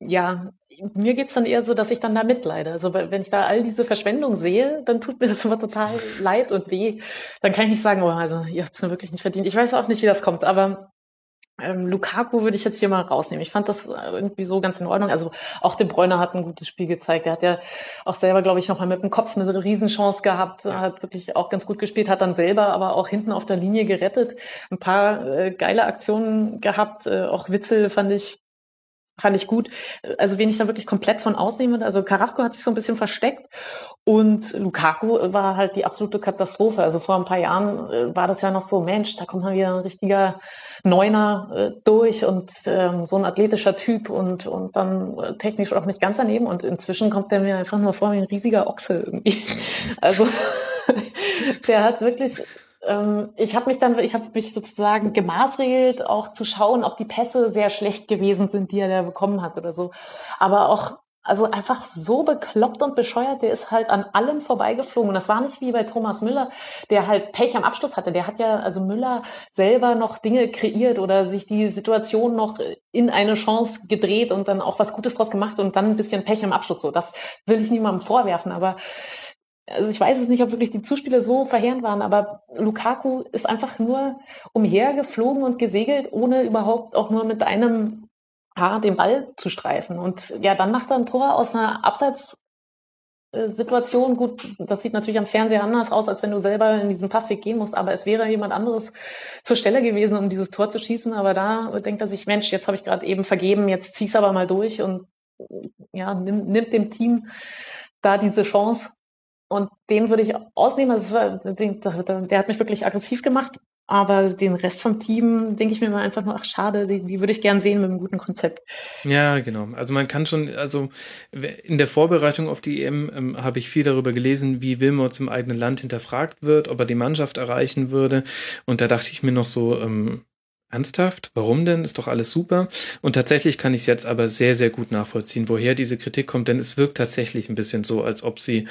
Ja, mir geht's dann eher so, dass ich dann da mitleide. Also wenn ich da all diese Verschwendung sehe, dann tut mir das immer total [LAUGHS] leid und weh. Dann kann ich nicht sagen, oh, also ihr habt's mir wirklich nicht verdient. Ich weiß auch nicht, wie das kommt, aber ähm, Lukaku würde ich jetzt hier mal rausnehmen. Ich fand das irgendwie so ganz in Ordnung. Also auch De Bruyne hat ein gutes Spiel gezeigt. Er hat ja auch selber, glaube ich, nochmal mit dem Kopf eine Riesenchance gehabt. Ja. Hat wirklich auch ganz gut gespielt, hat dann selber aber auch hinten auf der Linie gerettet. Ein paar äh, geile Aktionen gehabt. Äh, auch Witzel fand ich fand ich gut. Also wen ich da wirklich komplett von ausnehme, also Carrasco hat sich so ein bisschen versteckt und Lukaku war halt die absolute Katastrophe. Also vor ein paar Jahren äh, war das ja noch so, Mensch, da kommt mal wieder ein richtiger Neuner äh, durch und ähm, so ein athletischer Typ und, und dann äh, technisch auch nicht ganz daneben und inzwischen kommt der mir einfach nur vor wie ein riesiger Ochse irgendwie. [LAUGHS] Also [LAUGHS] der hat wirklich ich habe mich dann, ich habe mich sozusagen gemaßregelt, auch zu schauen, ob die Pässe sehr schlecht gewesen sind, die er da bekommen hat oder so. Aber auch also einfach so bekloppt und bescheuert, der ist halt an allem vorbeigeflogen. Und das war nicht wie bei Thomas Müller, der halt Pech am Abschluss hatte. Der hat ja, also Müller selber noch Dinge kreiert oder sich die Situation noch in eine Chance gedreht und dann auch was Gutes draus gemacht und dann ein bisschen Pech am Abschluss. So, das will ich niemandem vorwerfen, aber also ich weiß es nicht, ob wirklich die Zuspieler so verheerend waren, aber Lukaku ist einfach nur umhergeflogen und gesegelt, ohne überhaupt auch nur mit einem Haar den Ball zu streifen. Und ja, dann macht er ein Tor aus einer Abseitssituation. Gut, das sieht natürlich am Fernseher anders aus, als wenn du selber in diesen Passweg gehen musst, aber es wäre jemand anderes zur Stelle gewesen, um dieses Tor zu schießen. Aber da denkt er sich, Mensch, jetzt habe ich gerade eben vergeben, jetzt zieh's aber mal durch und ja, nimmt, nimmt dem Team da diese Chance und den würde ich ausnehmen. Also der hat mich wirklich aggressiv gemacht. Aber den Rest vom Team denke ich mir mal einfach nur, ach schade, die, die würde ich gern sehen mit einem guten Konzept. Ja, genau. Also man kann schon, also in der Vorbereitung auf die EM ähm, habe ich viel darüber gelesen, wie Wilmots im eigenen Land hinterfragt wird, ob er die Mannschaft erreichen würde. Und da dachte ich mir noch so, ähm, ernsthaft? Warum denn? Ist doch alles super. Und tatsächlich kann ich es jetzt aber sehr, sehr gut nachvollziehen, woher diese Kritik kommt, denn es wirkt tatsächlich ein bisschen so, als ob sie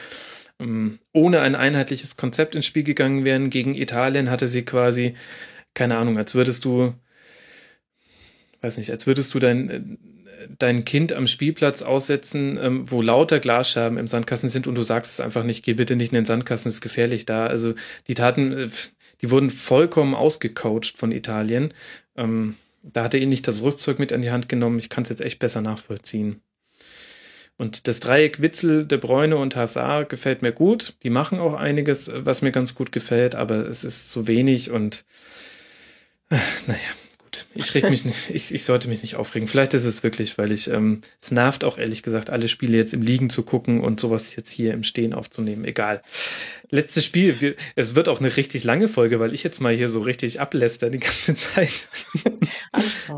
ohne ein einheitliches Konzept ins Spiel gegangen wären. Gegen Italien hatte sie quasi, keine Ahnung, als würdest du, weiß nicht, als würdest du dein, dein Kind am Spielplatz aussetzen, ähm, wo lauter Glasscherben im Sandkasten sind und du sagst es einfach nicht, geh bitte nicht in den Sandkasten, es ist gefährlich da. Also die Taten, äh, die wurden vollkommen ausgecoacht von Italien. Ähm, da hat er nicht das Rüstzeug mit an die Hand genommen. Ich kann es jetzt echt besser nachvollziehen. Und das Dreieck Witzel, De Bruyne und Hazard gefällt mir gut. Die machen auch einiges, was mir ganz gut gefällt, aber es ist zu wenig und äh, naja, gut. Ich reg mich nicht, ich, ich sollte mich nicht aufregen. Vielleicht ist es wirklich, weil ich, ähm, es nervt auch ehrlich gesagt, alle Spiele jetzt im Liegen zu gucken und sowas jetzt hier im Stehen aufzunehmen. Egal. Letztes Spiel. Wir, es wird auch eine richtig lange Folge, weil ich jetzt mal hier so richtig abläster die ganze [LAUGHS] Zeit.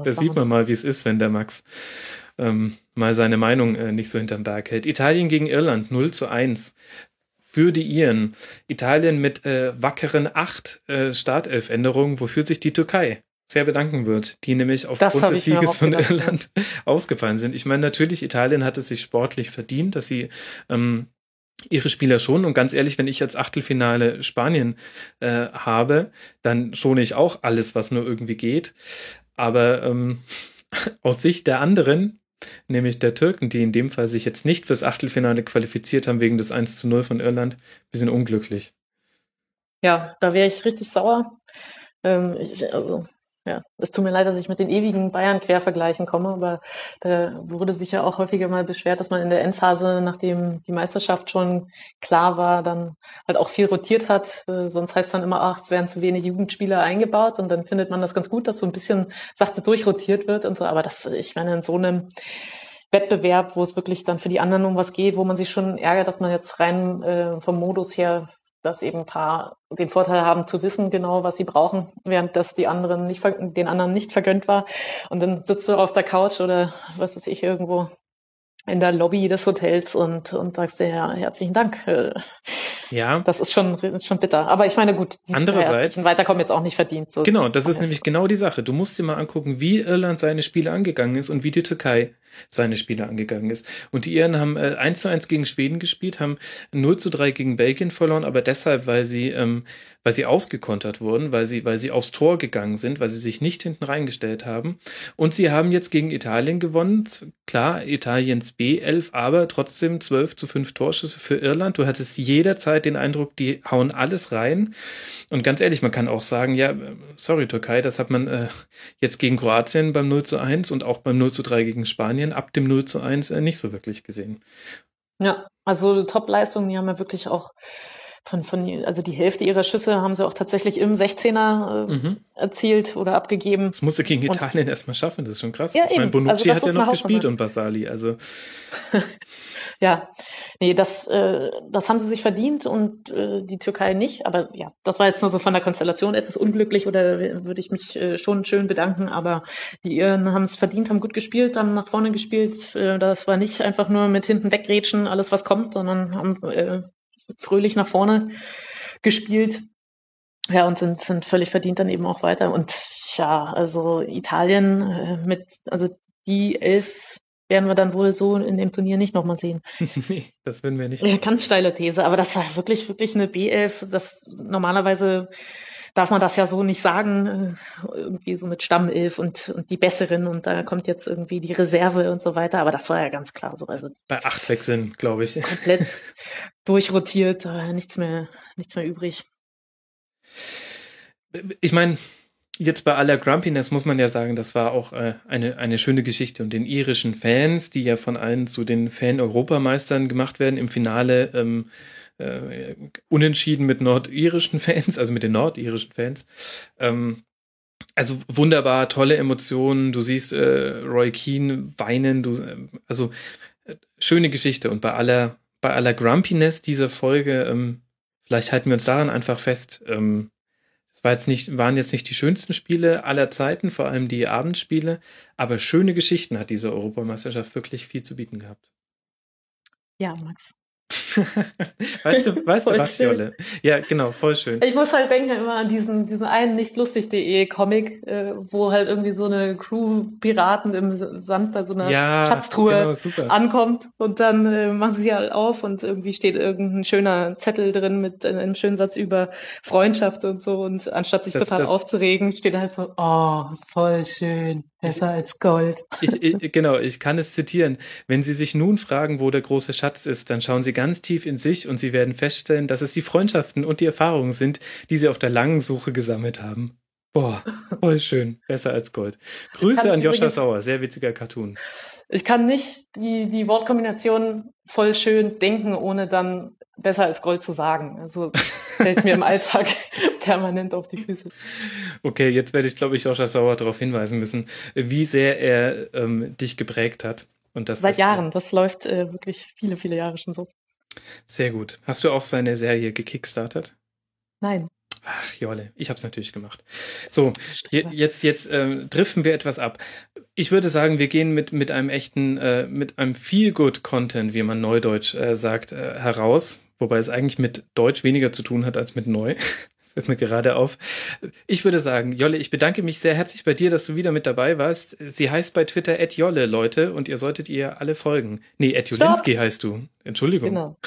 da sieht man mal, wie es ist, wenn der Max ähm, mal seine Meinung äh, nicht so hinterm Berg hält. Italien gegen Irland 0 zu 1 für die Iren. Italien mit äh, wackeren acht äh, Startelfänderungen, wofür sich die Türkei sehr bedanken wird, die nämlich aufgrund des Sieges von gedacht, Irland ja. [LAUGHS] ausgefallen sind. Ich meine, natürlich, Italien hat es sich sportlich verdient, dass sie ähm, ihre Spieler schon. Und ganz ehrlich, wenn ich jetzt Achtelfinale Spanien äh, habe, dann schone ich auch alles, was nur irgendwie geht. Aber ähm, [LAUGHS] aus Sicht der anderen nämlich der Türken, die in dem Fall sich jetzt nicht fürs Achtelfinale qualifiziert haben wegen des 1 zu 0 von Irland. Wir sind unglücklich. Ja, da wäre ich richtig sauer. Ähm, ich, also ja, es tut mir leid, dass ich mit den ewigen Bayern-Quervergleichen komme, aber da wurde sich ja auch häufiger mal beschwert, dass man in der Endphase, nachdem die Meisterschaft schon klar war, dann halt auch viel rotiert hat. Äh, sonst heißt dann immer, ach, es werden zu wenig Jugendspieler eingebaut und dann findet man das ganz gut, dass so ein bisschen sachte durchrotiert wird und so. Aber das, ich meine, in so einem Wettbewerb, wo es wirklich dann für die anderen um was geht, wo man sich schon ärgert, dass man jetzt rein äh, vom Modus her dass eben ein paar den Vorteil haben zu wissen genau, was sie brauchen, während das die anderen nicht den anderen nicht vergönnt war. Und dann sitzt du auf der Couch oder was weiß ich irgendwo in der Lobby des Hotels und, und sagst dir ja, herzlichen Dank. [LAUGHS] Ja. Das ist schon, schon bitter. Aber ich meine, gut, die Andererseits, Weiterkommen jetzt auch nicht verdient. So genau, das ist nämlich genau die Sache. Du musst dir mal angucken, wie Irland seine Spiele angegangen ist und wie die Türkei seine Spiele angegangen ist. Und die Iren haben äh, 1 zu 1 gegen Schweden gespielt, haben 0 zu 3 gegen Belgien verloren, aber deshalb, weil sie ähm, weil sie ausgekontert wurden, weil sie, weil sie aufs Tor gegangen sind, weil sie sich nicht hinten reingestellt haben. Und sie haben jetzt gegen Italien gewonnen. Klar, Italiens B11, aber trotzdem 12 zu 5 Torschüsse für Irland. Du hattest jederzeit den Eindruck, die hauen alles rein. Und ganz ehrlich, man kann auch sagen, ja, sorry Türkei, das hat man äh, jetzt gegen Kroatien beim 0 zu 1 und auch beim 0 zu 3 gegen Spanien ab dem 0 zu 1 äh, nicht so wirklich gesehen. Ja, also Top-Leistungen, die haben ja wirklich auch von, von, also die Hälfte ihrer Schüsse haben sie auch tatsächlich im 16er äh, mhm. erzielt oder abgegeben. Das musste gegen Italien erstmal schaffen, das ist schon krass. Ja, ich meine, Bonucci also hat ja noch gespielt und Basali, also. [LAUGHS] ja, nee, das, äh, das haben sie sich verdient und äh, die Türkei nicht. Aber ja, das war jetzt nur so von der Konstellation etwas unglücklich oder würde ich mich äh, schon schön bedanken. Aber die Iren haben es verdient, haben gut gespielt, haben nach vorne gespielt. Äh, das war nicht einfach nur mit hinten wegrätschen, alles was kommt, sondern haben äh, fröhlich nach vorne gespielt. Ja, und sind, sind völlig verdient dann eben auch weiter. Und ja, also Italien äh, mit, also die elf werden wir dann wohl so in dem Turnier nicht nochmal sehen. [LAUGHS] nee, das würden wir nicht. Ganz steile These, aber das war wirklich, wirklich eine B11. Das normalerweise darf man das ja so nicht sagen, äh, irgendwie so mit Stammelf und, und die Besseren und da kommt jetzt irgendwie die Reserve und so weiter, aber das war ja ganz klar so. Also Bei acht Wechseln, glaube ich. Komplett [LAUGHS] durchrotiert, nichts mehr, nichts mehr übrig. Ich meine, jetzt bei aller Grumpiness muss man ja sagen, das war auch äh, eine, eine schöne Geschichte. Und den irischen Fans, die ja von allen zu den Fan-Europameistern gemacht werden, im Finale ähm, äh, unentschieden mit nordirischen Fans, also mit den nordirischen Fans. Ähm, also wunderbar, tolle Emotionen. Du siehst äh, Roy Keane weinen. Du, äh, also äh, schöne Geschichte. Und bei aller bei aller Grumpiness dieser Folge, ähm, vielleicht halten wir uns daran einfach fest. Ähm, war jetzt nicht, waren jetzt nicht die schönsten Spiele aller Zeiten, vor allem die Abendspiele, aber schöne Geschichten hat diese Europameisterschaft wirklich viel zu bieten gehabt. Ja, Max. [LAUGHS] weißt du, weißt du was, schön. Jolle? Ja, genau, voll schön. Ich muss halt denken immer an diesen, diesen einen nicht lustig.de Comic, äh, wo halt irgendwie so eine Crew Piraten im Sand bei so einer ja, Schatztruhe genau, ankommt und dann äh, machen sie halt auf und irgendwie steht irgendein schöner Zettel drin mit einem schönen Satz über Freundschaft und so und anstatt sich das, total das, aufzuregen, steht halt so, oh, voll schön. Besser als Gold. Ich, ich, genau, ich kann es zitieren. Wenn Sie sich nun fragen, wo der große Schatz ist, dann schauen Sie ganz tief in sich und Sie werden feststellen, dass es die Freundschaften und die Erfahrungen sind, die Sie auf der langen Suche gesammelt haben. Boah, voll schön. Besser als Gold. Grüße an Joscha Sauer, sehr witziger Cartoon. Ich kann nicht die, die Wortkombination voll schön denken, ohne dann besser als Gold zu sagen. Also das fällt mir im Alltag [LAUGHS] permanent auf die Füße. Okay, jetzt werde ich, glaube ich, Joscha Sauer darauf hinweisen müssen, wie sehr er ähm, dich geprägt hat. Und das Seit Jahren, das läuft äh, wirklich viele, viele Jahre schon so. Sehr gut. Hast du auch seine Serie gekickstartet? Nein. Ach, Jolle, ich habe es natürlich gemacht. So, jetzt jetzt äh, driften wir etwas ab. Ich würde sagen, wir gehen mit mit einem echten, äh, mit einem Feel Good Content, wie man Neudeutsch äh, sagt, äh, heraus. Wobei es eigentlich mit Deutsch weniger zu tun hat als mit Neu. [LAUGHS] Hört mir gerade auf. Ich würde sagen, Jolle, ich bedanke mich sehr herzlich bei dir, dass du wieder mit dabei warst. Sie heißt bei Twitter Ed Jolle, Leute, und ihr solltet ihr alle folgen. Nee, Ed Jolinski heißt du. Entschuldigung. Genau.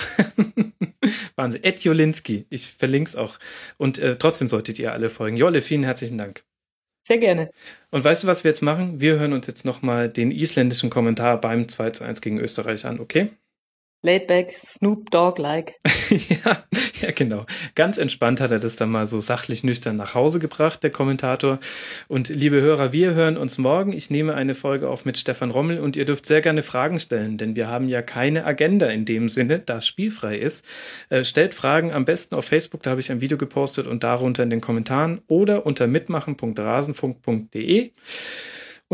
[LAUGHS] Wahnsinn. Ed Jolinski. Ich verlinke es auch. Und äh, trotzdem solltet ihr alle folgen. Jolle, vielen herzlichen Dank. Sehr gerne. Und weißt du, was wir jetzt machen? Wir hören uns jetzt nochmal den isländischen Kommentar beim 2 zu 1 gegen Österreich an, okay? Laid back, Snoop Dogg-like. [LAUGHS] ja, ja, genau. Ganz entspannt hat er das dann mal so sachlich nüchtern nach Hause gebracht, der Kommentator. Und liebe Hörer, wir hören uns morgen. Ich nehme eine Folge auf mit Stefan Rommel und ihr dürft sehr gerne Fragen stellen, denn wir haben ja keine Agenda in dem Sinne, da es spielfrei ist. Äh, stellt Fragen am besten auf Facebook, da habe ich ein Video gepostet und darunter in den Kommentaren oder unter mitmachen.rasenfunk.de.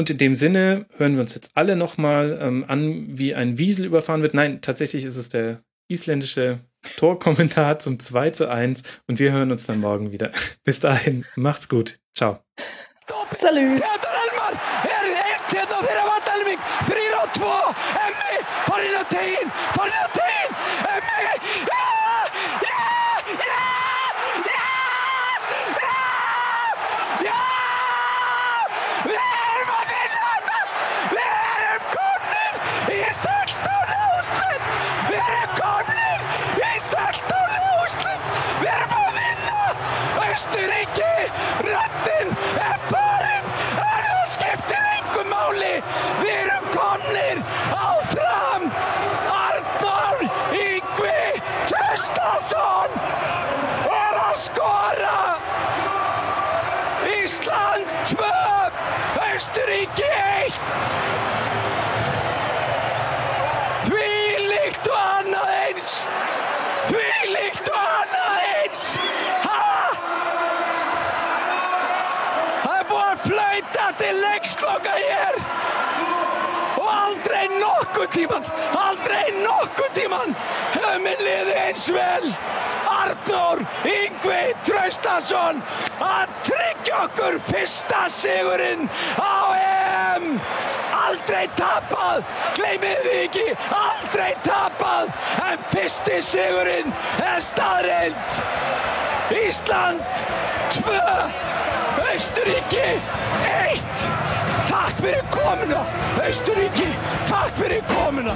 Und in dem Sinne hören wir uns jetzt alle nochmal ähm, an, wie ein Wiesel überfahren wird. Nein, tatsächlich ist es der isländische Torkommentar zum 2 zu 1 und wir hören uns dann morgen wieder. Bis dahin, macht's gut. Ciao. Salut. Österriki, röttin er farin, en það skiptir engum máli, við erum komnir áfram. Arnór Yngvi Tröstason er að skora. Ísland 2, Österriki 1. Því líkt og annað eins, því líkt og annað eins. flauta til leiksloka hér. Og aldrei nokkuð tíman aldrei nokkuð tíman höfum við liðið eins vel. Arnór Yngvi Traustason að tryggja okkur fyrsta sigurinn á EM. Aldrei tapað gleymið því ekki, aldrei tapað en fyrsti sigurinn er staðreind Ísland 2 Östuríki 1 Takk fyrir komuna. Östuríki, takk fyrir komuna